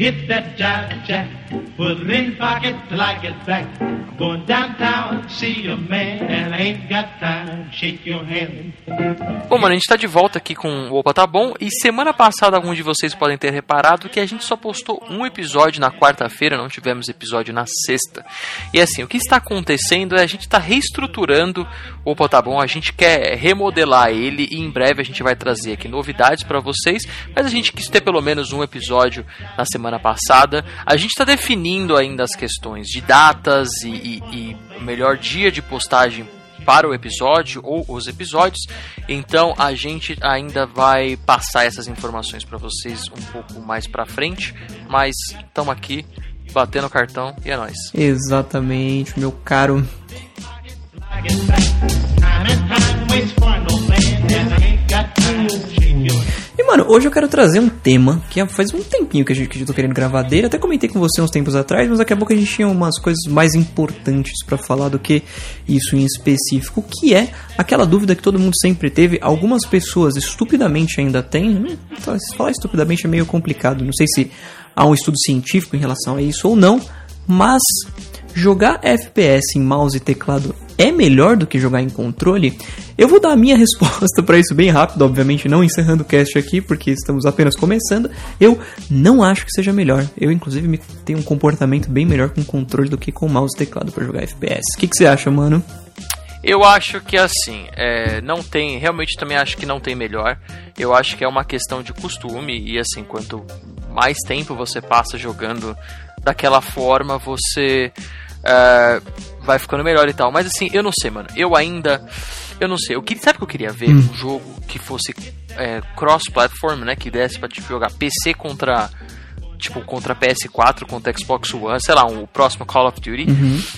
Hit that jack, put it in pocket till I get back. I'm going downtown to see a man, and I ain't got time shake your hand. Bom, mano, a gente tá de volta aqui com o Opa Tá Bom. E semana passada, alguns de vocês podem ter reparado que a gente só postou um episódio na quarta-feira, não tivemos episódio na sexta. E assim, o que está acontecendo é a gente tá reestruturando o Opa Tá Bom, a gente quer remodelar ele e em breve a gente vai trazer aqui novidades para vocês. Mas a gente quis ter pelo menos um episódio na semana passada. A gente está definindo ainda as questões de datas e, e, e o melhor dia de postagem para o episódio ou os episódios. Então a gente ainda vai passar essas informações para vocês um pouco mais para frente, mas estamos aqui batendo o cartão e é nóis. Exatamente, meu caro. E mano, hoje eu quero trazer um tema que faz um tempinho que a gente que eu tô querendo gravar dele. Até comentei com você uns tempos atrás, mas daqui a pouco a gente tinha umas coisas mais importantes pra falar do que isso em específico, que é aquela dúvida que todo mundo sempre teve. Algumas pessoas estupidamente ainda têm. Hum, falar estupidamente é meio complicado. Não sei se há um estudo científico em relação a isso ou não, mas jogar FPS em mouse e teclado é melhor do que jogar em controle? Eu vou dar a minha resposta para isso bem rápido, obviamente não encerrando o cast aqui, porque estamos apenas começando. Eu não acho que seja melhor. Eu, inclusive, me- tenho um comportamento bem melhor com controle do que com mouse e teclado para jogar FPS. O que, que você acha, mano? Eu acho que assim, é, não tem, realmente também acho que não tem melhor. Eu acho que é uma questão de costume e assim, quanto mais tempo você passa jogando daquela forma, você é, vai ficando melhor e tal. Mas assim, eu não sei, mano. Eu ainda, eu não sei. Eu queria, sabe o que eu queria ver? Um jogo que fosse é, cross-platform, né? Que desse pra tipo, jogar PC contra tipo, contra PS4, contra Xbox One, sei lá, um, o próximo Call of Duty.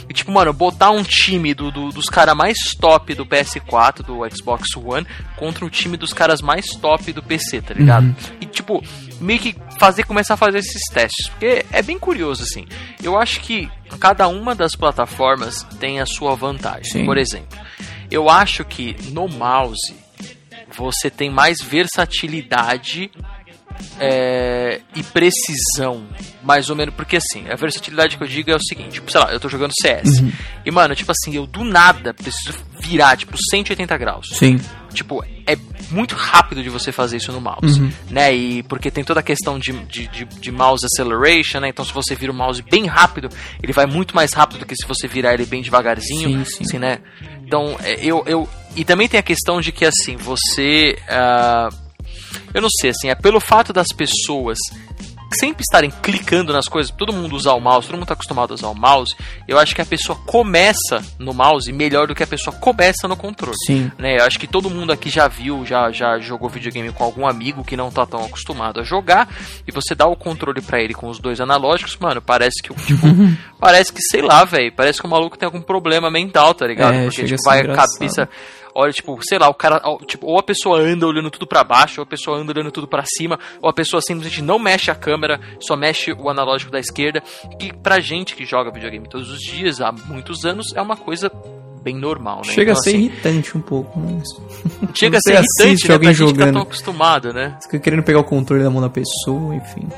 E, tipo, mano, botar um time do, do- dos caras mais top do PS4, do Xbox One, contra o time dos caras mais top do PC, tá ligado? E, tipo, meio que fazer, começar a fazer esses testes. Porque é bem curioso, assim. Eu acho que cada uma das plataformas tem a sua vantagem. Sim. Por exemplo, eu acho que no mouse você tem mais versatilidade é, e precisão, mais ou menos, porque assim, a versatilidade que eu digo é o seguinte, tipo, sei lá, eu tô jogando CS, e mano, tipo assim, eu do nada preciso virar, tipo, 180 graus. Sim. Tipo, é muito rápido de você fazer isso no mouse, né? E porque tem toda a questão de, de, de, de mouse acceleration, né? Então se você vira o mouse bem rápido, ele vai muito mais rápido do que se você virar ele bem devagarzinho, Sim, sim. assim, né? Então, é, eu, eu... E também tem a questão de que, assim, você... ah, eu não sei, assim, é pelo fato das pessoas sempre estarem clicando nas coisas, todo mundo usar o mouse, todo mundo tá acostumado a usar o mouse, eu acho que a pessoa começa no mouse melhor do que a pessoa começa no controle. Sim. Né? Eu acho que todo mundo aqui já viu, já, já jogou videogame com algum amigo que não tá tão acostumado a jogar, e você dá o controle pra ele com os dois analógicos, mano, parece que o tipo, parece que, sei lá, velho, parece que o maluco tem algum problema mental, tá ligado? É, Porque tipo, vai a cabeça Olha, tipo, sei lá, o cara, tipo, ou a pessoa anda olhando tudo pra baixo, ou a pessoa anda olhando tudo pra cima, ou a pessoa simplesmente não mexe a câmera, só mexe o analógico da esquerda. E pra gente que joga videogame todos os dias, há muitos anos, é uma coisa bem normal, né? Chega Então, a ser assim, irritante um pouco. Né? chega a ser irritante, né? alguém Pra gente que tá jogando. tão acostumado, né? Fica querendo pegar o controle da mão da pessoa, enfim.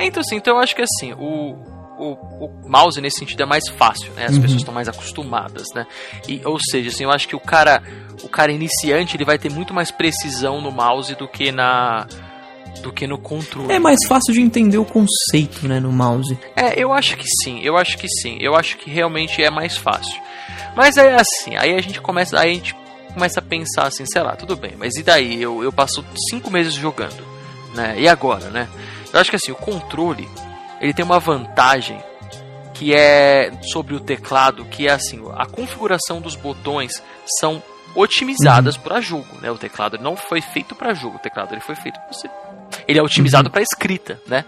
Então, assim, então eu acho que assim, o, o, o mouse nesse sentido é mais fácil, né? As Uhum. pessoas estão mais acostumadas, né? E, ou seja, assim, eu acho que o cara, o cara iniciante, ele vai ter muito mais precisão no mouse do que na do que no controle. É mais fácil de entender o conceito, né, no mouse. É, eu acho que sim, eu acho que sim. Eu acho que realmente é mais fácil. Mas é assim, aí a gente começa, aí a gente começa a pensar assim, sei lá, tudo bem, mas e daí? Eu, eu passo cinco meses jogando, né? E agora, né? Eu acho que assim, o controle, ele tem uma vantagem que é sobre o teclado, que é assim, a configuração dos botões são otimizadas para jogo, né? O teclado não foi feito para jogo, o teclado ele foi feito para você. Ele é otimizado para escrita, né?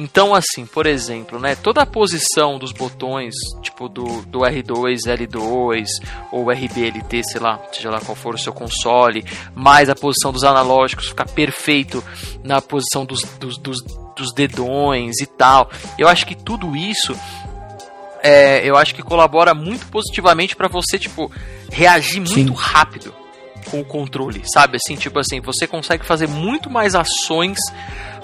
Então, assim, por exemplo, né, toda a posição dos botões, tipo do, do R2, L2 ou RBLT, sei lá, seja lá qual for o seu console, mais a posição dos analógicos ficar perfeito na posição dos, dos, dos, dos dedões e tal. Eu acho que tudo isso é, eu acho que colabora muito positivamente para você, tipo, reagir muito Sim. rápido com o controle, sabe? Assim, tipo assim, você consegue fazer muito mais ações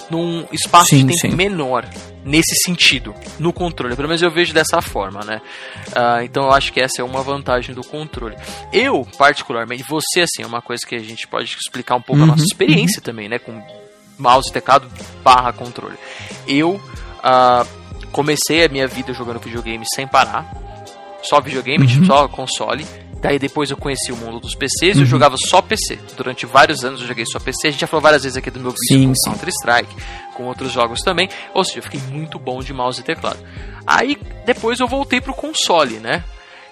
num espaço Sim, de tempo sim. menor nesse sentido, no controle. Pelo menos eu vejo dessa forma, né? Ah, então eu acho que essa é uma vantagem do controle. Eu, particularmente, você, assim, é uma coisa que a gente pode explicar um pouco a Uhum, nossa experiência também, né? Com mouse, teclado, barra controle. Eu ah, comecei a minha vida jogando videogame sem parar. Só videogame, tipo, só console. Daí depois eu conheci o mundo dos PCs e eu jogava só PC. Durante vários anos eu joguei só PC. A gente já falou várias vezes aqui do meu vídeo Sim, com. Counter-Strike, com outros jogos também. Ou seja, eu fiquei muito bom de mouse e teclado. Aí depois eu voltei pro console, né?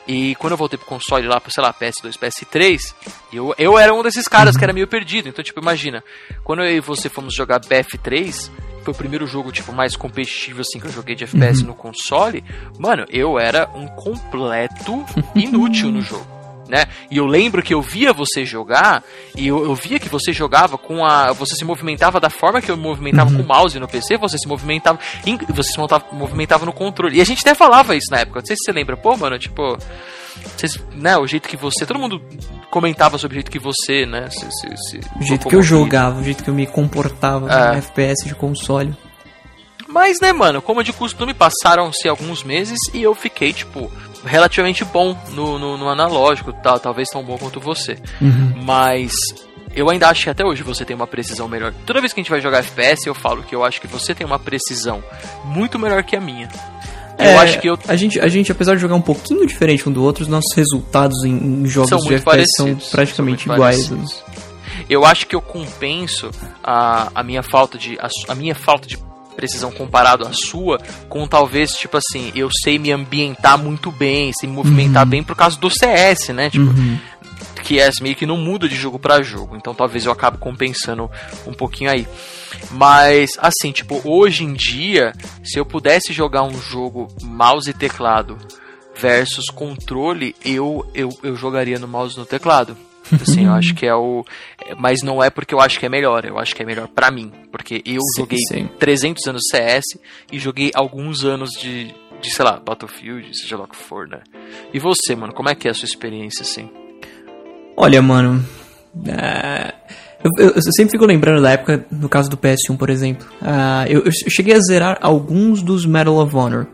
E quando eu voltei pro console lá, pro, sei lá, PS2, PS3, eu, eu era um desses caras que era meio perdido. Então, tipo, imagina, quando eu e você fomos jogar BF3, foi o primeiro jogo, tipo, mais competitivo, assim, que eu joguei de FPS no console, mano, eu era um completo inútil no jogo. Né? E eu lembro que eu via você jogar e eu, eu via que você jogava com a. Você se movimentava da forma que eu me movimentava com o mouse no PC, você se movimentava. in- Você se montava- movimentava no controle. E a gente até falava isso na época. Não sei se você lembra, pô, mano, tipo. Vocês, né, o jeito que você. Todo mundo comentava sobre o jeito que você, né? Se, se, se O jeito que eu jogava, o jeito que eu me comportava É. no FPS de console. Mas, né, mano, como de costume, passaram-se alguns meses e eu fiquei, tipo, relativamente bom no, no, no analógico, tal, talvez tão bom quanto você. Mas eu ainda acho que até hoje você tem uma precisão melhor. Toda vez que a gente vai jogar FPS, eu falo que eu acho que você tem uma precisão muito melhor que a minha. Eu É, acho que eu a gente, a gente, apesar de jogar um pouquinho diferente um do outro, os nossos resultados em, em jogos São de FPS são praticamente são iguais. parecidos. eu acho que eu compenso a, a minha falta de a, a minha falta de precisão comparado à sua com talvez tipo assim eu sei me ambientar muito bem sei me movimentar bem por causa do CS né? Tipo que é meio que não muda de jogo pra jogo. Então talvez eu acabe compensando um pouquinho aí. Mas assim tipo hoje em dia se eu pudesse jogar um jogo mouse e teclado versus controle eu eu, eu jogaria no mouse e no teclado Assim, eu acho que é o. Mas não é porque eu acho que é melhor, eu acho que é melhor pra mim. Porque eu Sim, joguei sim. 300 anos CS e joguei alguns anos de, de, sei lá, Battlefield, seja lá o que for, né? E você, mano, como é que é a sua experiência, assim? Olha, mano. é, eu, eu- eu sempre fico lembrando da época, no caso do PS1, por exemplo. Ah, eu, eu cheguei a zerar alguns dos Medal of Honor.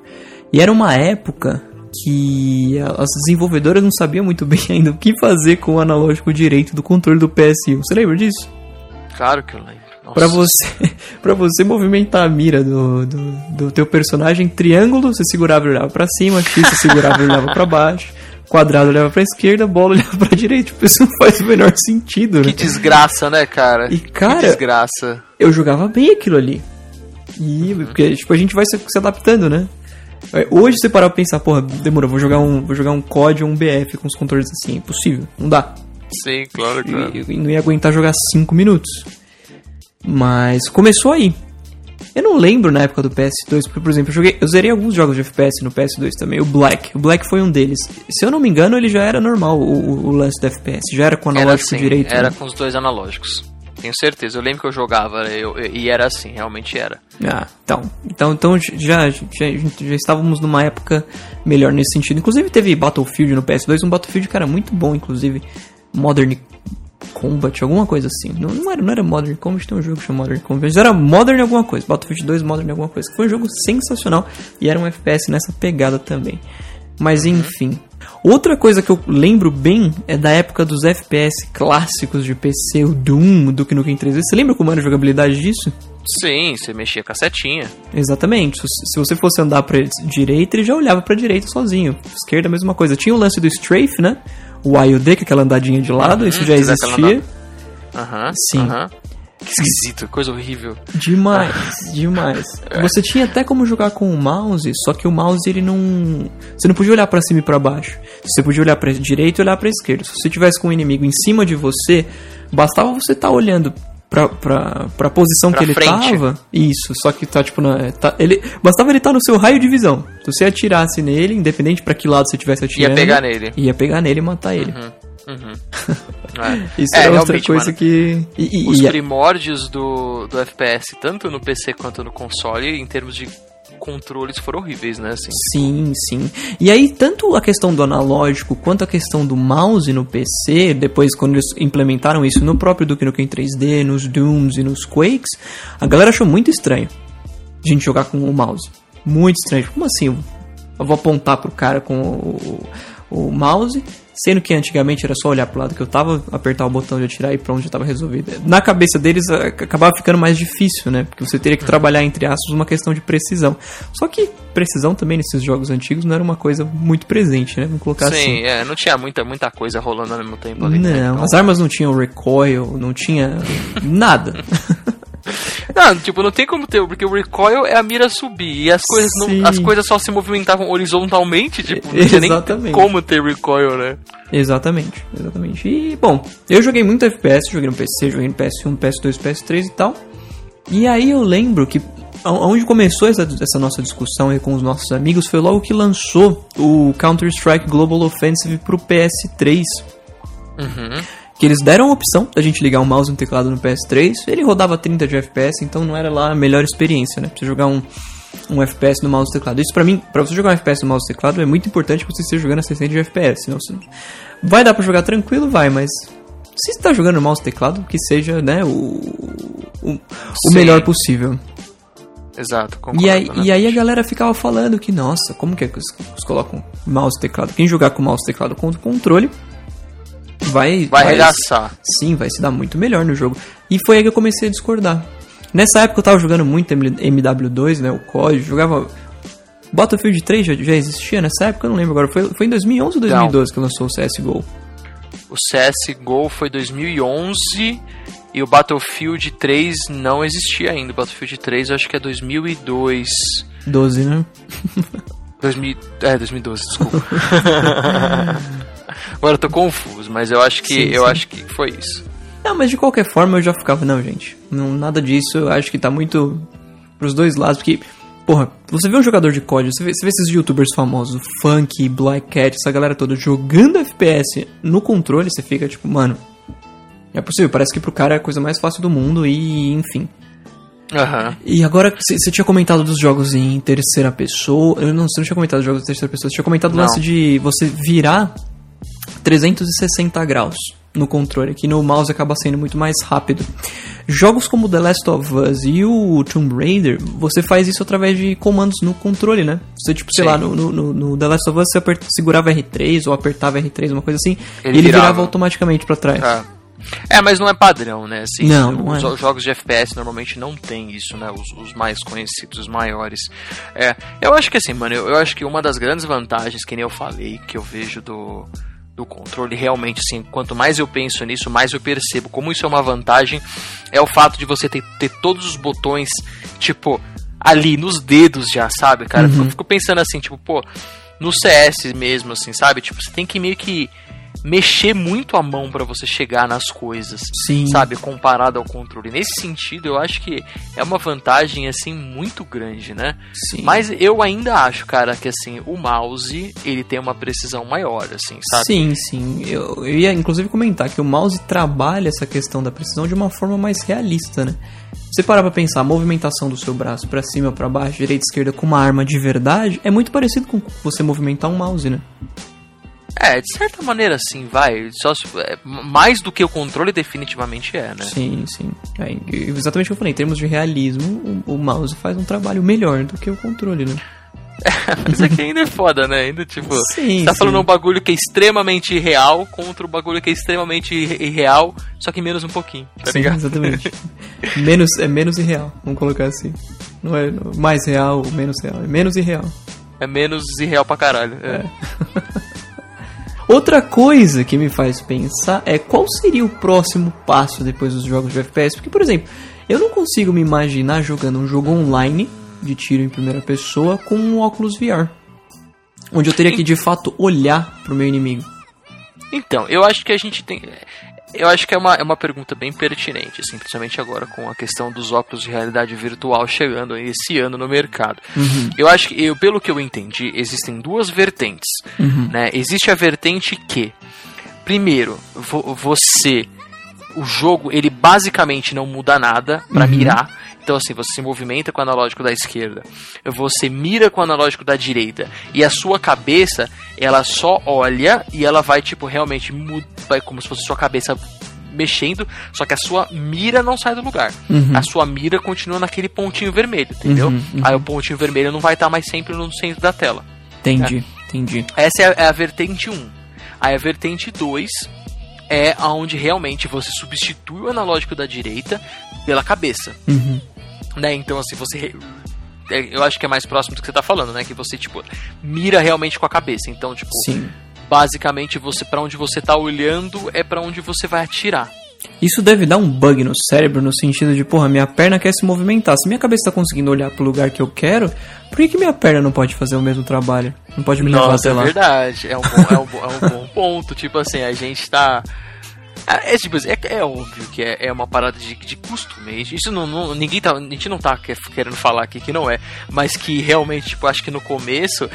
E era uma época que as desenvolvedoras não sabiam muito bem ainda o que fazer com o analógico direito do controle do PS1. Você lembra disso? Claro que eu lembro. Pra você, pra você movimentar a mira do, do, do teu personagem, triângulo você segurava e olhava pra cima, X você segurava e olhava pra baixo, quadrado olhava pra esquerda, bola olhava pra direita. Tipo, isso não faz o menor sentido, né? Que desgraça, né, cara? E, cara- Que desgraça. Eu jogava bem aquilo ali. E, porque, tipo, a gente vai se, se adaptando, né? É, Hoje você parar pra pensar, porra, demorou, vou jogar um, vou jogar um COD ou um BF com os controles assim, é impossível, não dá. Sim, claro, claro. E, não ia aguentar jogar 5 minutos. Mas começou aí. Eu não lembro na época do PS2, porque, por exemplo, eu, joguei, eu zerei alguns jogos de FPS no PS2 também. O Black. O Black foi um deles. Se eu não me engano, ele já era normal, o, o- o lance do FPS. Já era com Era analógico assim, direito. era né? com os dois analógicos. Tenho certeza, eu lembro que eu jogava eu, eu- e era assim, realmente era. Ah, então. Então, então já, já, já estávamos numa época melhor nesse sentido. Inclusive teve Battlefield no PS2, um Battlefield que era muito bom, inclusive. Modern Combat, alguma coisa assim. Não, não, era, não era Modern Combat, tem um jogo que chama Modern Combat. Mas era Modern alguma coisa. Battlefield 2 Modern alguma coisa. Foi um jogo sensacional e era um FPS nessa pegada também. Mas enfim. Outra coisa que eu lembro bem é da época dos FPS clássicos de PC, o Doom, Duke Nukem 3D. Você lembra como era a jogabilidade disso? Sim, você mexia com a setinha. Exatamente. Se você fosse andar pra direita, ele já olhava pra direita sozinho. Esquerda, a mesma coisa. Tinha o lance do strafe, né? O IOD, que é aquela andadinha de lado, isso já existia. Aham. Sim. aham. Que esquisito, coisa horrível. Demais, demais. Você tinha até como jogar com o mouse, só que o mouse ele não. Você não podia olhar pra cima e pra baixo. Você podia olhar pra direita e olhar pra esquerda. Se você tivesse com um inimigo em cima de você, bastava você estar olhando pra, pra, pra posição Pra que ele frente. tava. Isso, só que tá tipo na. Tá, ele, bastava ele estar no seu raio de visão. Se você atirasse nele, independente pra que lado você estivesse atirando. pegar nele. Ia pegar nele e matar ele. Uhum. É. Isso É, era outra realmente, coisa mano. que. E, e- Os e- primórdios do, do FPS, tanto no PC quanto no console, em termos de controles foram horríveis, né? Assim. Sim, sim. E aí, tanto a questão do analógico quanto a questão do mouse no PC, depois quando eles implementaram isso no próprio Duke Nukem 3D, nos Dooms e nos Quakes, a galera achou muito estranho a gente jogar com o mouse. Muito estranho. Como assim? Eu vou apontar pro cara com o, o mouse Sendo que antigamente era só olhar pro lado que eu tava, apertar o botão de atirar e pronto, já tava resolvido. Na cabeça deles acabava ficando mais difícil, né? Porque você teria que trabalhar, entre aspas, uma questão de precisão. Só que precisão também nesses jogos antigos não era uma coisa muito presente, né? Vamos colocar Sim, assim. Sim, é, não tinha muita, muita coisa rolando ao mesmo tempo ali. Né? Não, né? as armas não tinham recoil, não tinha nada. Não, tipo, não tem como ter, porque o recoil é a mira subir e as coisas, não, as coisas só se movimentavam horizontalmente, tipo, não tinha nem como ter recoil, né? Exatamente, exatamente. E, bom, eu joguei muito FPS, joguei no PC, joguei no PS1, PS2, PS3 e tal. E aí eu lembro que onde começou essa, essa nossa discussão aí com os nossos amigos foi logo que lançou o Counter-Strike Global Offensive pro PS3. Uhum que eles deram a opção da gente ligar um mouse e um teclado no PS3. Ele rodava 30 de FPS, então não era lá a melhor experiência, né? Pra você jogar um, um FPS no mouse e teclado. Isso pra mim, pra você jogar um FPS no mouse e teclado, é muito importante que você esteja jogando a 60 de FPS. Senão você... Vai dar pra jogar tranquilo? Vai, mas se você tá jogando no mouse e teclado, que seja né, o, o, o melhor possível. Exato, concordo, e aí, né? e aí a galera ficava falando que, nossa, como que é que eles colocam mouse e teclado? Quem jogar com mouse e teclado com controle vai. Vai arregaçar. Sim, vai se dar muito melhor no jogo. E foi aí que eu comecei a discordar. Nessa época eu tava jogando muito MW2, né? O código, jogava. Battlefield 3 já, já existia nessa época? Eu não lembro agora. Foi, foi em 2011 ou 2012 não. que lançou o CSGO? O CSGO foi 2011 e o Battlefield 3 não existia ainda. O Battlefield 3 eu acho que é 2002. 12, né? 2000, é, 2012, desculpa. Agora eu tô confuso, mas eu acho que sim, eu sim. acho que foi isso. Não, mas de qualquer forma eu já ficava, não, gente. Não, nada disso, eu acho que tá muito pros dois lados, porque Porra, você vê um jogador de código, você vê, você vê esses youtubers famosos, Funk, Black Cat, essa galera toda jogando FPS no controle, você fica tipo, mano, é possível, parece que pro cara é a coisa mais fácil do mundo e, enfim. Uhum. E agora, você tinha comentado dos jogos em terceira pessoa. Eu não, você não tinha comentado dos jogos em terceira pessoa, você tinha comentado o lance de você virar 360 graus no controle, que no mouse acaba sendo muito mais rápido. Jogos como The Last of Us e o Tomb Raider, você faz isso através de comandos no controle, né? Você, tipo, sei Sim. lá, no, no, no, The Last of Us você aperta, segurava R3 ou apertava R3, uma coisa assim, ele e ele virava, virava automaticamente para trás. Ah. É, mas não é padrão, né? Assim, não, não os é. jogos de FPS normalmente não tem isso, né? Os, os, mais conhecidos, os maiores. É, eu acho que assim, mano, eu, eu acho que uma das grandes vantagens, que nem eu falei, que eu vejo do do controle. Realmente assim quanto mais eu penso nisso mais eu percebo como isso é uma vantagem. É o fato de você ter, ter todos os botões tipo ali nos dedos já sabe cara? Uhum. eu fico pensando assim tipo pô no CS mesmo assim sabe? Tipo você tem que meio que mexer muito a mão para você chegar nas coisas, Sim. sabe, comparado ao controle. Nesse sentido, eu acho que é uma vantagem assim muito grande, né? Sim. Mas eu ainda acho, cara, que assim, o mouse, ele tem uma precisão maior, assim, sabe? Sim, sim. Eu, eu ia inclusive comentar que o mouse trabalha essa questão da precisão de uma forma mais realista, né? Você parar pra pensar, a movimentação do seu braço para cima ou pra baixo, direita e esquerda com uma arma de verdade é muito parecido com você movimentar um mouse, né? É, de certa maneira sim, vai. Só é, mais do que o controle definitivamente é, né? Sim, sim. É, exatamente o que eu falei, em termos de realismo, o, o mouse faz um trabalho melhor do que o controle, né? É, mas aqui ainda é foda, né? Ainda tipo, sim, você tá sim. falando um bagulho que é extremamente real contra um bagulho que é extremamente irreal, só que menos um pouquinho, tá sim, ligado? Exatamente. menos, é menos irreal, vamos colocar assim. Não é mais real ou menos real, é menos irreal. É menos irreal pra caralho. É. é. Outra coisa que me faz pensar é qual seria o próximo passo depois dos jogos de FPS. Porque, por exemplo, eu não consigo me imaginar jogando um jogo online de tiro em primeira pessoa com um óculos VR. Onde eu teria que de fato olhar pro meu inimigo. Então, eu acho que a gente tem. Eu acho que é uma, é uma pergunta bem pertinente, assim, principalmente agora com a questão dos óculos de realidade virtual chegando esse ano no mercado. Uhum. Eu acho que, eu, pelo que eu entendi, existem duas vertentes. Uhum. Né? Existe a vertente que, primeiro, vo você o jogo ele basicamente não muda nada para uhum. mirar. Então, assim, você se movimenta com o analógico da esquerda, você mira com o analógico da direita, e a sua cabeça, ela só olha e ela vai, tipo, realmente, vai como se fosse sua cabeça mexendo, só que a sua mira não sai do lugar. Uhum. A sua mira continua naquele pontinho vermelho, entendeu? Uhum, uhum. Aí o pontinho vermelho não vai estar mais sempre no centro da tela. Entendi, entendi. Essa é a, é a vertente 1. Aí a vertente 2 é aonde realmente você substitui o analógico da direita pela cabeça. Uhum. Né? Então, assim, você. é, Eu acho que é mais próximo do que você tá falando, né? Que você, tipo, mira realmente com a cabeça. Então, tipo, Sim. basicamente você para onde você tá olhando é para onde você vai atirar. Isso deve dar um bug no cérebro no sentido de, porra, minha perna quer se movimentar. Se minha cabeça tá conseguindo olhar pro lugar que eu quero, por que, que minha perna não pode fazer o mesmo trabalho? Não pode me levar, Nossa, sei é lá. verdade. É um, bom, é, um, bom- é um bom ponto. Tipo assim, a gente tá. É, é, tipo, assim, é, é óbvio que é, é uma parada de, de costume. Isso não, não- Ninguém tá. A gente não tá que- querendo falar aqui que não é. Mas que realmente, tipo, acho que no começo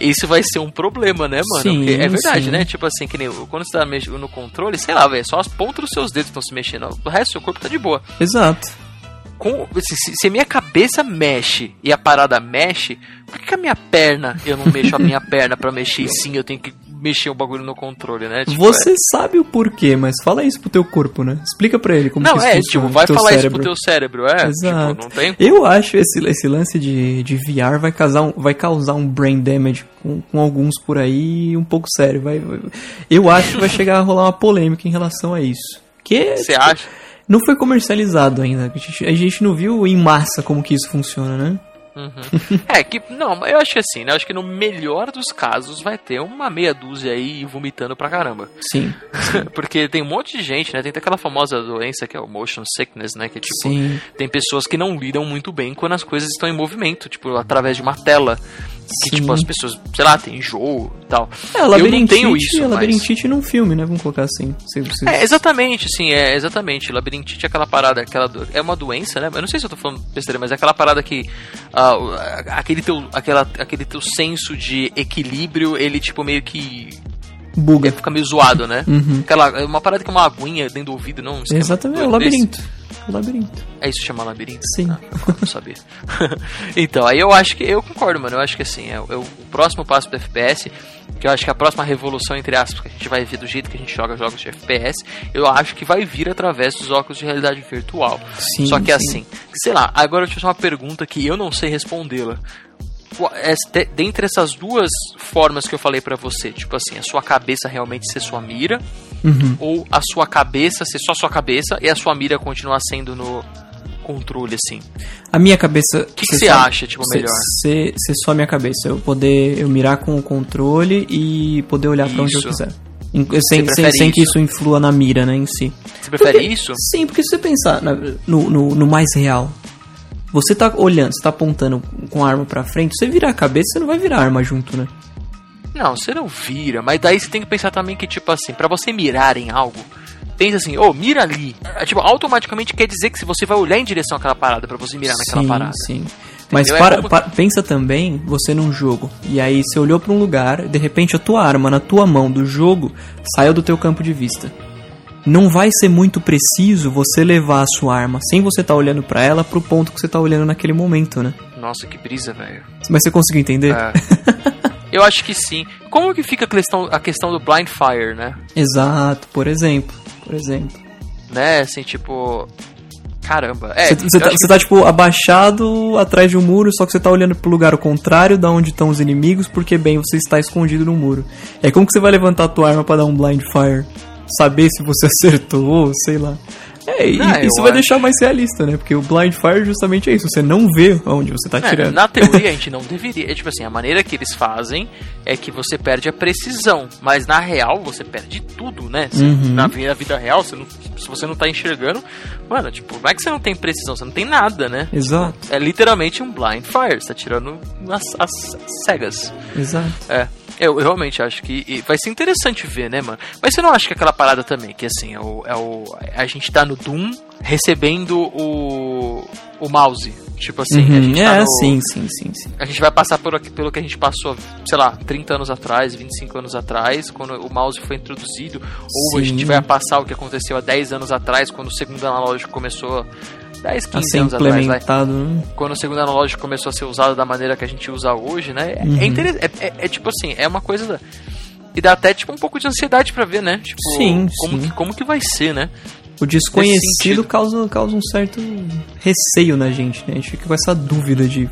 isso vai ser um problema, né, mano? Sim, Porque é verdade, sim. né? Tipo assim, que nem quando você tá mexendo no controle, sei lá, velho, só as pontas dos seus dedos estão se mexendo. O resto do seu corpo tá de boa. Exato. Com, se, se- minha cabeça mexe e a parada mexe, por que, que a minha perna, eu não mexo a minha perna pra mexer sim eu tenho que mexer o bagulho no controle, né? Tipo, Você sabe o porquê, mas fala isso pro teu corpo, né? Explica pra ele como Não, que isso é, funciona, tipo, vai falar cérebro. isso pro teu cérebro, é. Exato. Tipo, não tem. Eu acho esse, esse lance de, de VR vai causar, um, vai causar um brain damage com, com alguns por aí um pouco sério. Vai, vai- eu acho que vai chegar a rolar uma polêmica em relação a isso. Que Você acha? não foi comercializado ainda. A gente, a gente não viu em massa como que isso funciona, né? Uhum. é, que. Não, eu acho que assim, né? Eu acho que no melhor dos casos vai ter uma meia dúzia aí vomitando pra caramba. Sim, Porque tem um monte de gente, né? Tem até aquela famosa doença que é o motion sickness, né? Que é tipo. sim. Tem pessoas que não lidam muito bem quando as coisas estão em movimento, tipo, através de uma tela. Que, Sim. tipo, as pessoas, sei lá, tem enjoo e tal. É, eu não tenho isso, mas... labirintite num filme, né? Vamos colocar assim. É, exatamente, sim, é exatamente. Labirintite é aquela parada, aquela do- é uma doença, né? Eu não sei se eu tô falando besteira, mas é aquela parada que a- aquele teu aquela aquele teu senso de equilíbrio, ele tipo meio que buga. fica meio zoado, né? Uhum. Aquela uma parada que é uma aguinha dentro do ouvido, não? um Exatamente, é o doido desse. labirinto. O labirinto. É isso que chama labirinto? Sim. Ah, não sabia. então, aí eu acho que. Eu concordo, mano. Eu acho que assim, é, é o próximo passo do FPS, que eu acho que a próxima revolução, entre aspas, que a gente vai ver do jeito que a gente joga jogos de FPS, eu acho que vai vir através dos óculos de realidade virtual. Sim, Só que sim. assim, sei lá, agora eu te faço uma pergunta que eu não sei respondê-la. É, de- Dentre essas duas formas que eu falei pra você, tipo assim, a sua cabeça realmente ser sua mira, Uhum. ou a sua cabeça ser só sua cabeça e a sua mira continuar sendo no controle, assim. A minha cabeça. O que você acha, tipo, melhor? Ser ser só a minha cabeça. Eu poder eu mirar com o controle e poder olhar pra onde eu quiser. Sem, sem, sem que isso? influa na mira, né, em si. Você prefere Porque- isso? Sim, porque se você pensar no, no, no mais real, você tá olhando, você tá apontando com a arma pra frente, você virar a cabeça, você não vai virar a arma junto, né? Não, você não vira, mas daí você tem que pensar também que, tipo assim, pra você mirar em algo, pensa assim, ô, mira ali. É, tipo, automaticamente quer dizer que se você vai olhar em direção àquela parada pra você mirar naquela sim, parada. sim. Mas É para, como- para- pensa também você num jogo. E aí você olhou pra um lugar, de repente a tua arma na tua mão do jogo saiu do teu campo de vista. Não vai ser muito preciso você levar a sua arma sem você estar olhando pra ela pro ponto que você tá olhando naquele momento, né? Nossa, que brisa, velho. Mas você conseguiu entender? É. Eu acho que sim. Como que fica a questão, a questão do blind fire, né? Exato, por exemplo. Por exemplo. Né, assim, tipo. Caramba. É, Você tá, você tá, tipo, abaixado atrás de um muro, só que você tá olhando pro lugar ao contrário da onde estão os inimigos, porque, bem, você está escondido no muro. É como que você vai levantar a tua arma pra dar um blind fire? Saber se você acertou, sei lá. É, e Ah, eu isso vai acho. deixar mais realista, né? Porque o blind fire justamente é isso, você não vê onde você tá É, atirando. na teoria a gente não deveria. É tipo assim, a maneira que eles fazem é que você perde a precisão. Mas na real você perde tudo, né? Você- Uhum. Na vida, vida real, você não- se você não tá enxergando, mano, tipo, não é que você não tem precisão, você não tem nada, né? Exato, É literalmente um blind fire, você tá tirando as, as cegas. exato. É. Eu, eu realmente acho que vai ser interessante ver, né, mano? Mas você não acha que aquela parada também, que assim, é o, é o, a gente tá no Doom recebendo o, o mouse. Tipo assim, a Uhum, gente é, tá no, sim, sim, sim, sim. a gente vai passar por, pelo que a gente passou, sei lá, 30 anos atrás, 25 anos atrás, quando o mouse foi introduzido, ou a Sim. gente vai passar o que aconteceu há 10 anos atrás, quando o segundo analógico começou 10, a 15 ser anos atrás, implementado. né? Quando o segundo analógico começou a ser usado da maneira que a gente usa hoje, né? É, é interessante. É, é- é tipo assim, é uma coisa. da- E dá até tipo um pouco de ansiedade pra ver, né? Tipo, Sim, como, sim. Que, como que vai ser, né? O desconhecido causa, causa um certo receio na gente, né? A gente fica com essa dúvida de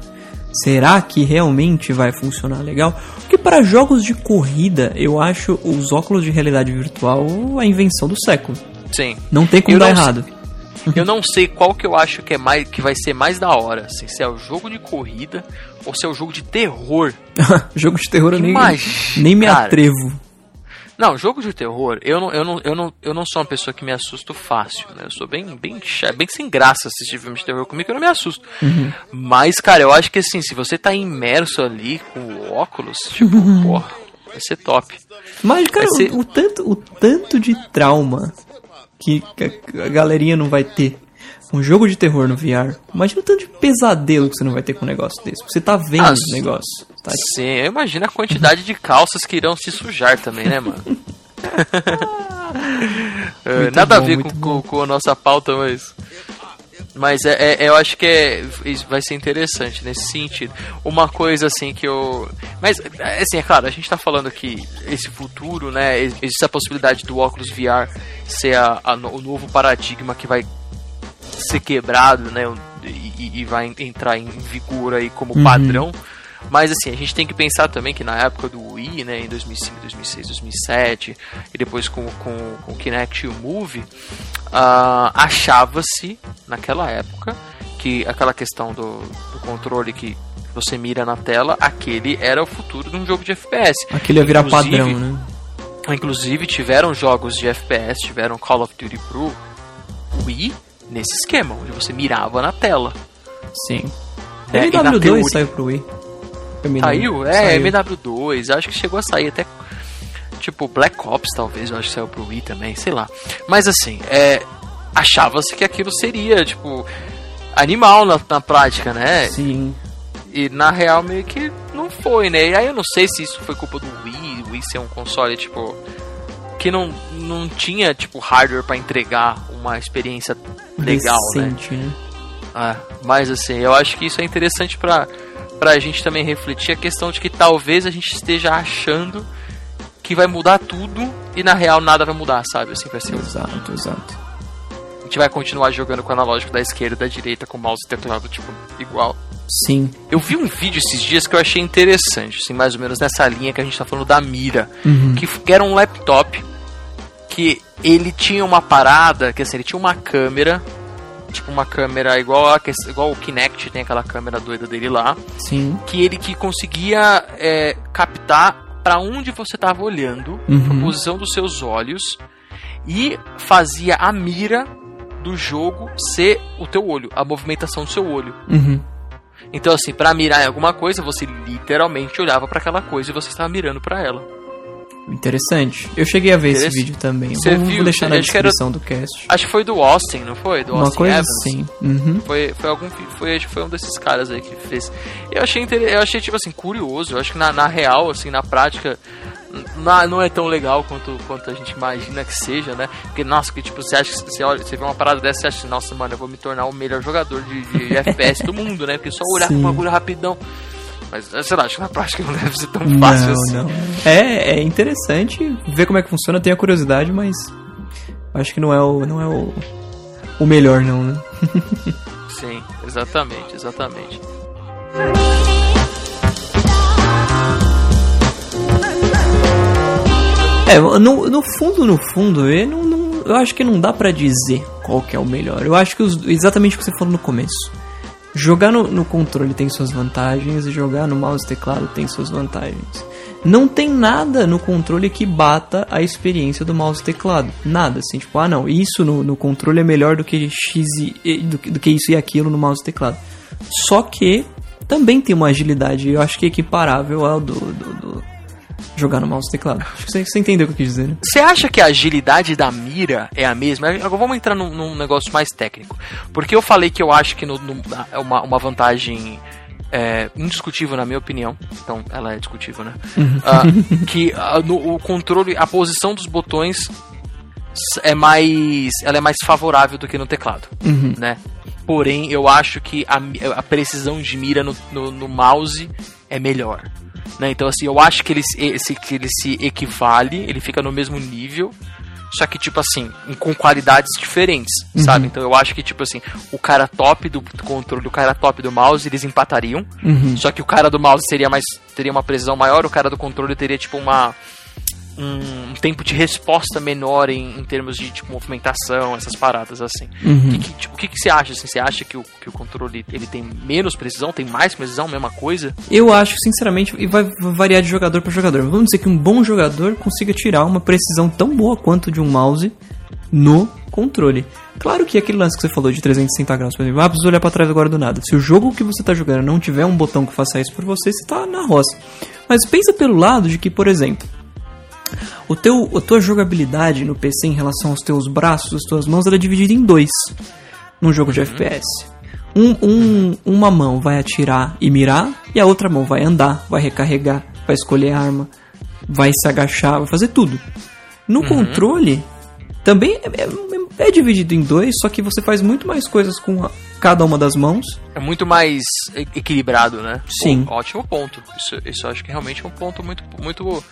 será que realmente vai funcionar legal? Porque para jogos de corrida, eu acho os óculos de realidade virtual a invenção do século. Sim. Não tem como Eu dar errado. Eu não sei qual que eu acho que é mais que vai ser mais da hora, assim, se é o jogo de corrida ou se é o jogo de terror. Jogo de terror eu nem, nem me cara. atrevo. Não, jogo de terror, eu não, eu não, eu não, eu não sou uma pessoa que me assusto fácil, né? Eu sou bem, bem, bem sem graça assistir filme de terror comigo, eu não me assusto. Uhum. Mas, cara, eu acho que assim, se você tá imerso ali com o óculos, tipo, Uhum. porra, vai ser top. Mas, cara, ser- o tanto, o tanto de trauma que a galerinha não vai ter um jogo de terror no VR. Imagina o tanto de pesadelo que você não vai ter com um negócio desse. Você tá vendo Ah, o negócio. Tá? Sim, eu imagino a quantidade de calças que irão se sujar também, né, mano? Muito nada a bom, ver muito com, com, com a nossa pauta, mas. Mas é, é- eu acho que é, vai ser interessante nesse sentido. Uma coisa assim que eu. Mas, assim, é claro, a gente tá falando que esse futuro, né? Existe a possibilidade do óculos VR ser a- a o novo paradigma que vai ser quebrado, né? E, e- e vai entrar em vigor aí como Uhum. padrão. Mas assim, a gente tem que pensar também que na época do Wii, né, em 2005, 2006, 2007, e depois com, com, com o Kinect e o Move, ah, achava-se naquela época que aquela questão do, do controle que você mira na tela, aquele era o futuro de um jogo de FPS. Aquele ia virar Inclusive- padrão, né? Inclusive tiveram jogos de FPS, tiveram Call of Duty Pro Wii nesse esquema, onde você mirava na tela. Sim. É, na MW2 teoria- saiu pro Wii. Saiu? lembro. É, Saiu. MW2, acho que chegou a sair até. Tipo, Black Ops, talvez, eu acho que saiu pro Wii também, sei lá. Mas assim, é. Achava-se que aquilo seria, tipo, animal na, na prática, né? Sim. E na real meio que não foi, né? E aí eu não sei se isso foi culpa do Wii, o Wii ser um console, tipo. Que não, não tinha, tipo, hardware pra entregar uma experiência legal, né? Decente, né? Ah, mas assim, eu acho que isso é interessante pra, pra gente também refletir a questão de que talvez a gente esteja achando que vai mudar tudo e na real nada vai mudar, sabe? Assim, vai ser, Exato, exato. a gente vai continuar jogando com o analógico da esquerda e da direita com o mouse e teclado, tipo, igual. Sim. Eu vi um vídeo esses dias que eu achei interessante, assim, mais ou menos nessa linha que a gente tá falando da mira. Uhum. Que era um laptop que ele tinha uma parada, que assim, ele tinha uma câmera, tipo uma câmera igual, a, igual o Kinect tem aquela câmera doida dele lá, Sim. que ele que conseguia é, captar para onde você estava olhando, Uhum. a posição dos seus olhos e fazia a mira do jogo ser o teu olho, a movimentação do seu olho. Uhum. Então assim, para mirar em alguma coisa, você literalmente olhava para aquela coisa e você estava mirando para ela. Interessante. Eu cheguei a ver esse vídeo também. Você Vou, viu? vou deixar na Acho que era- descrição do cast. Acho que foi do Austin, não foi? Do Uma Austin coisa Evans. assim. Uhum. Foi, foi algum foi, acho que foi um desses caras aí que fez. Eu achei eu achei tipo assim curioso. Eu acho que na, na real, assim, na prática, na- não é tão legal quanto, quanto a gente imagina que seja, né? Porque nossa, que tipo você acha que você olha, você vê uma parada dessa, você acha, assim, nossa, mano, eu vou me tornar o melhor jogador de, de FPS do mundo, né? Porque só olhar Sim. com o bagulho rapidão. Mas sei lá, acho que na prática não deve ser tão fácil Não, assim. não. É, é interessante ver como é que funciona, tenho a curiosidade, mas acho que não é o, não é o, o melhor não, né? Sim, exatamente, exatamente. É, no, no fundo, no fundo, eu, não, não- eu acho que não dá pra dizer qual que é o melhor. Eu acho que os- exatamente o que você falou no começo. Jogar no, no controle tem suas vantagens e jogar no mouse e teclado tem suas vantagens. Não tem nada no controle que bata a experiência do mouse e teclado. Nada, assim, tipo, ah não, isso no, no controle é melhor do que X e, do, do que isso e aquilo no mouse e teclado. Só que também tem uma agilidade, eu acho que é equiparável ao do, do- do jogar no mouse e teclado. Acho que você, você entendeu o que eu quis dizer, né? Você acha que a agilidade da mira é a mesma? Agora vamos entrar num, num negócio mais técnico. Porque eu falei que eu acho que no- no- é uma, uma vantagem é, indiscutível, na minha opinião. Então, ela é discutível, né? Ah, que ah, no, o controle, a posição dos botões é mais, ela é mais favorável do que no teclado, Uhum. né? porém eu acho que a, a precisão de mira no, no, no mouse é melhor. Né? Então, assim, eu acho que ele, esse, que ele se equivale, ele fica no mesmo nível, só que, tipo assim, com qualidades diferentes, uhum. sabe? Então eu acho que, tipo assim, o cara top do controle, o cara top do mouse, eles empatariam. Uhum. Só que o cara do mouse seria mais. teria uma precisão maior, o cara do controle teria, tipo, uma um, tempo de resposta menor em, em, termos de tipo, movimentação, essas paradas assim. Uhum. Que, que, tipo, o que, que você acha? Assim, você acha que o, que o controle ele tem menos precisão, tem mais precisão, mesma coisa? Eu acho, sinceramente, e vai variar de jogador para jogador. Vamos dizer que um bom jogador consiga tirar uma precisão tão boa quanto de um mouse no controle. Claro que aquele lance que você falou de 360 graus, por exemplo, ah, preciso olhar para trás agora do nada. Se o jogo que você tá jogando não tiver um botão que faça isso por você, você tá na roça. Mas pensa pelo lado de que, por exemplo, o teu, a tua jogabilidade no PC em relação aos teus braços, às tuas mãos, ela é dividida em dois num jogo de FPS. Um, um, uma mão vai atirar e mirar, e a outra mão vai andar, vai recarregar, vai escolher arma, vai se agachar, vai fazer tudo. No uhum. controle, também é, é, é, dividido em dois, só que você faz muito mais coisas com a, cada uma das mãos. É muito mais equilibrado, né? Sim. Pô, ótimo ponto. Isso, isso eu acho que realmente é um ponto muito, muito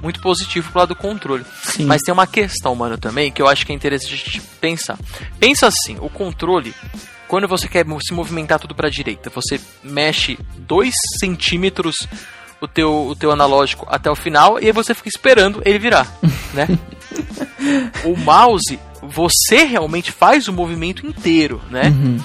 muito positivo pro lado do controle. Sim. Mas tem uma questão, mano, também, que eu acho que é interessante pensar. Pensa assim, o controle, quando você quer se movimentar tudo pra direita, você mexe 2 centímetros o teu, o teu analógico até o final e aí você fica esperando ele virar, né? o mouse, você realmente faz o movimento inteiro, né? Uhum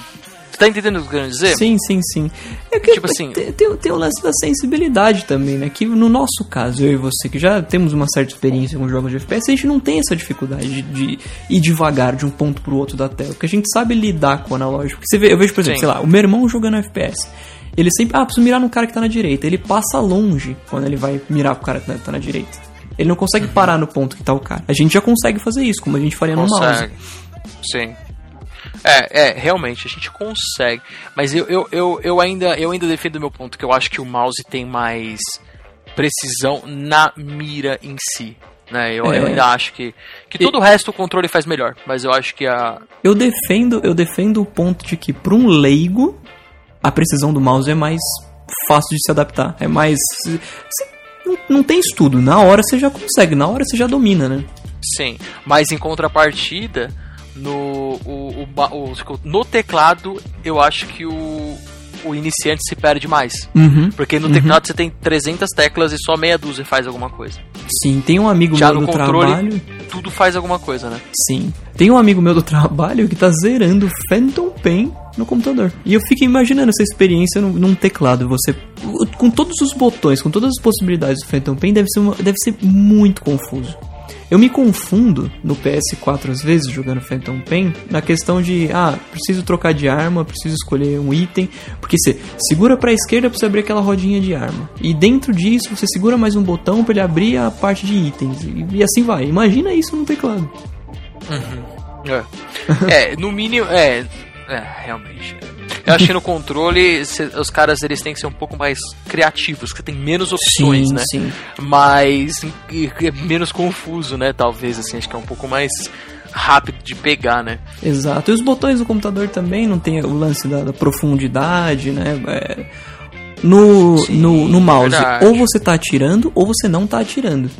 tá entendendo o que eu quero dizer? Sim, sim, sim. É que tipo assim, tem, tem, o lance da sensibilidade também, né? Que no nosso caso, eu e você, que já temos uma certa experiência com jogos de FPS, a gente não tem essa dificuldade de, de ir devagar de um ponto pro outro da tela. Porque a gente sabe lidar com o analógico. Você vê, eu vejo, por exemplo, sim. sei lá, o meu irmão jogando FPS. Ele sempre, ah, preciso mirar no cara que tá na direita. Ele passa longe quando ele vai mirar pro cara que tá na direita. Ele não consegue uhum. parar no ponto que tá o cara. A gente já consegue fazer isso, como a gente faria consegue. no mouse. Sim. É, é, realmente, a gente consegue. Mas eu, eu, eu, eu, ainda, eu ainda defendo o meu ponto, que eu acho que o mouse tem mais precisão na mira em si. Né? Eu, é. eu ainda acho que, que todo e... o resto o controle faz melhor, mas eu acho que a. Eu defendo, eu defendo o ponto de que, para um leigo, a precisão do mouse é mais fácil de se adaptar. É mais. Não, não tem estudo, na hora você já consegue, na hora você já domina, né? Sim, mas em contrapartida no, o, o, o, no teclado, eu acho que o, o iniciante se perde mais. Uhum, porque no uhum. teclado você tem 300 teclas e só meia dúzia faz alguma coisa. Sim, tem um amigo Já meu do controle, trabalho. Tudo faz alguma coisa, né? Sim. Tem um amigo meu do trabalho que tá zerando Phantom Pain no computador. E eu fico imaginando essa experiência num, num teclado. Você. Com todos os botões, com todas as possibilidades do Phantom Pain, deve ser, uma, deve ser muito confuso. Eu me confundo no PS4 às vezes jogando Phantom Pain na questão de, ah, preciso trocar de arma, preciso escolher um item, porque você segura para a esquerda para você abrir aquela rodinha de arma. E dentro disso você segura mais um botão para ele abrir a parte de itens e, e, assim vai. Imagina isso no teclado. Uhum. É. é, no mínimo, é, é, realmente. Eu acho que no controle os caras eles têm que ser um pouco mais criativos, que tem menos opções, sim, né? Sim. Mas é menos confuso, né? Talvez assim, acho que é um pouco mais rápido de pegar, né? Exato. E os botões do computador também não tem o lance da, da profundidade, né? É, no, sim, no, no mouse, verdade. ou você tá atirando ou você não tá atirando.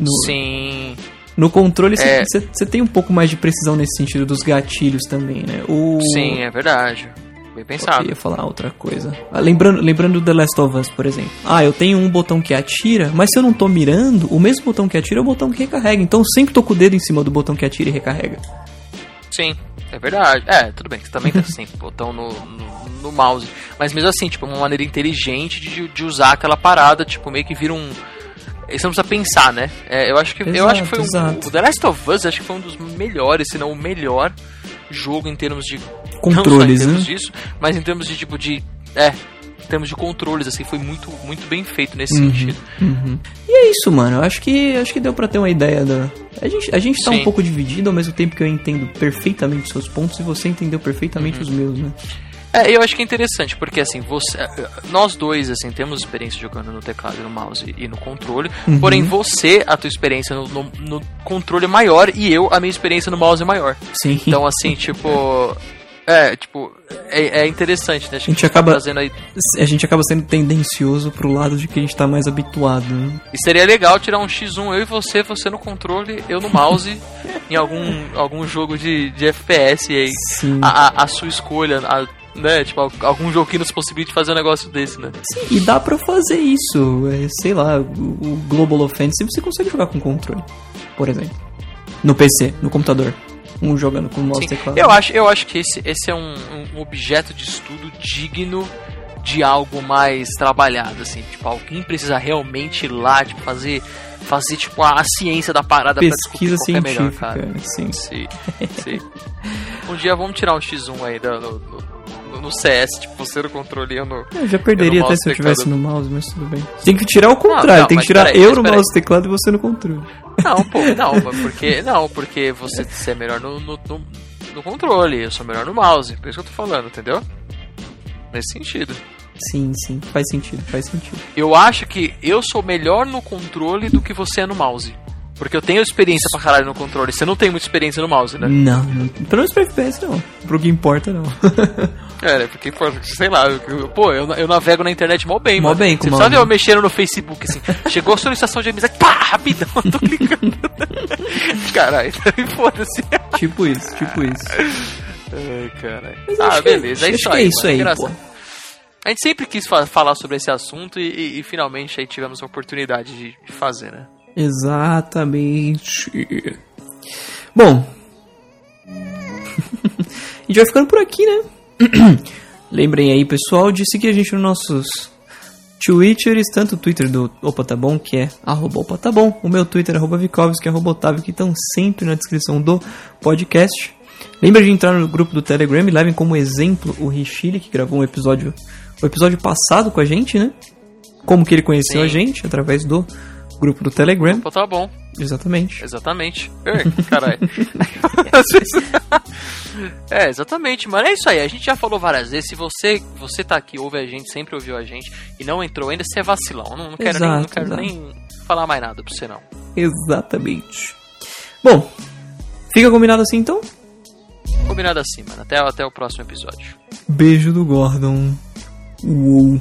No... Sim. No controle você é... tem um pouco mais de precisão nesse sentido dos gatilhos também, né? O... Sim, é verdade. Bem pensado. Eu ia falar outra coisa. Ah, lembrando, lembrando do The Last of Us, por exemplo. Ah, eu tenho um botão que atira, mas se eu não tô mirando, o mesmo botão que atira é o botão que recarrega. Então eu sempre tô com o dedo em cima do botão que atira e recarrega. Sim, é verdade. É, tudo bem, você também tem sempre botão no, no, no, mouse. Mas mesmo assim, tipo, uma maneira inteligente de, de usar aquela parada, tipo, meio que vira um isso não precisa pensar, né? É, eu acho que exato, eu acho que foi um, o The Last of Us acho que foi um dos melhores, se não o melhor jogo em termos de controles, não só em termos né? disso, mas em termos de tipo de é, em termos de controles assim, foi muito muito bem feito nesse uhum, sentido. Uhum. E é isso, mano. Eu acho que acho que deu para ter uma ideia da a gente a gente tá Sim. um pouco dividido ao mesmo tempo que eu entendo perfeitamente os seus pontos e você entendeu perfeitamente uhum. os meus, né? É, eu acho que é interessante, porque assim, você, nós dois, assim, temos experiência jogando no teclado, no mouse e no controle, uhum. porém você, a tua experiência no, no, no, controle é maior e eu, a minha experiência no mouse é maior. Sim. Então, assim, tipo, É, tipo, é, é interessante, né? Acho A gente tá acaba- trazendo aí. A gente acaba sendo tendencioso pro lado de que a gente tá mais habituado, né? E seria legal tirar um X1, eu e você, você no controle, eu no mouse, em algum, algum jogo de, de FPS aí. Sim. A, a, a sua escolha, a- né? Tipo, algum jogo que nos possibilite fazer um negócio desse, né? E dá pra fazer isso. É, sei lá, o, o Global Offensive você consegue jogar com controle, por exemplo. No PC, no computador. Um jogando com mouse e Sim. teclado. Eu acho, eu acho que esse, esse é um, um objeto de estudo digno de algo mais trabalhado, assim. Tipo, alguém precisa realmente ir lá, tipo, fazer, fazer tipo, a, a ciência da parada Pesquisa pra descobrir qual é melhor, cara. sim. Sim, sim. Um dia vamos tirar um X1 aí da- no, no, CS, tipo, você no controle e eu no... Eu já perderia Eu até se eu tivesse no mouse, mas tudo bem. Tem que tirar o contrário, não, tem que tirar peraí, eu no mouse teclado e você no controle. Não, pô, não, porque. Não, porque você, você é melhor no, no, no, no controle, eu sou melhor no mouse. Por isso que eu tô falando, entendeu? Nesse sentido. Sim, sim, faz sentido, faz sentido. Eu acho que eu sou melhor no controle do que você é no mouse. Porque eu tenho experiência pra caralho no controle. Você não tem muita experiência no mouse, né? Não, não, pelo menos pra FPS não. Pro que importa não. É, né? Porque, pô, sei lá, eu, pô, eu, eu navego na internet mó bem, Mó mano. bem com Você precisa ver mouse. eu mexendo no Facebook, assim. Chegou a solicitação de amizade, pá, rapidão, eu tô clicando. Caralho, foda-se. tipo isso, tipo isso. Ai, caralho. Ah, que- beleza, é acho isso que aí. é isso mano, aí, engraçado. pô. A gente sempre quis fa- falar sobre esse assunto e, e- e finalmente aí tivemos a oportunidade de, de fazer, né? Exatamente. Bom. a gente vai ficando por aqui, né? Lembrem aí, pessoal, de seguir a gente nos nossos Twitters, tanto o Twitter do Opa Tá Bom, que é arroba Opa Tá Bom, o meu Twitter, arroba Vikovski, arroba Otávio, que estão sempre na descrição do podcast. Lembra de entrar no grupo do Telegram e levem como exemplo o Richili, que gravou um episódio, o episódio passado com a gente, né? Como que ele conheceu Sim. a gente, através do grupo do Telegram. Pô, tá bom, Exatamente. exatamente. Caralho. É, exatamente, mano. É isso aí. A gente já falou várias vezes. Se você, você tá aqui, ouve a gente, sempre ouviu a gente e não entrou ainda, você é vacilão. Não, não quero, nem, não Exato, quero exato. nem falar mais nada pra você, não. Exatamente. Bom, fica combinado assim então? Combinado assim, mano. Até, até o próximo episódio. Beijo do Gordon. Uou.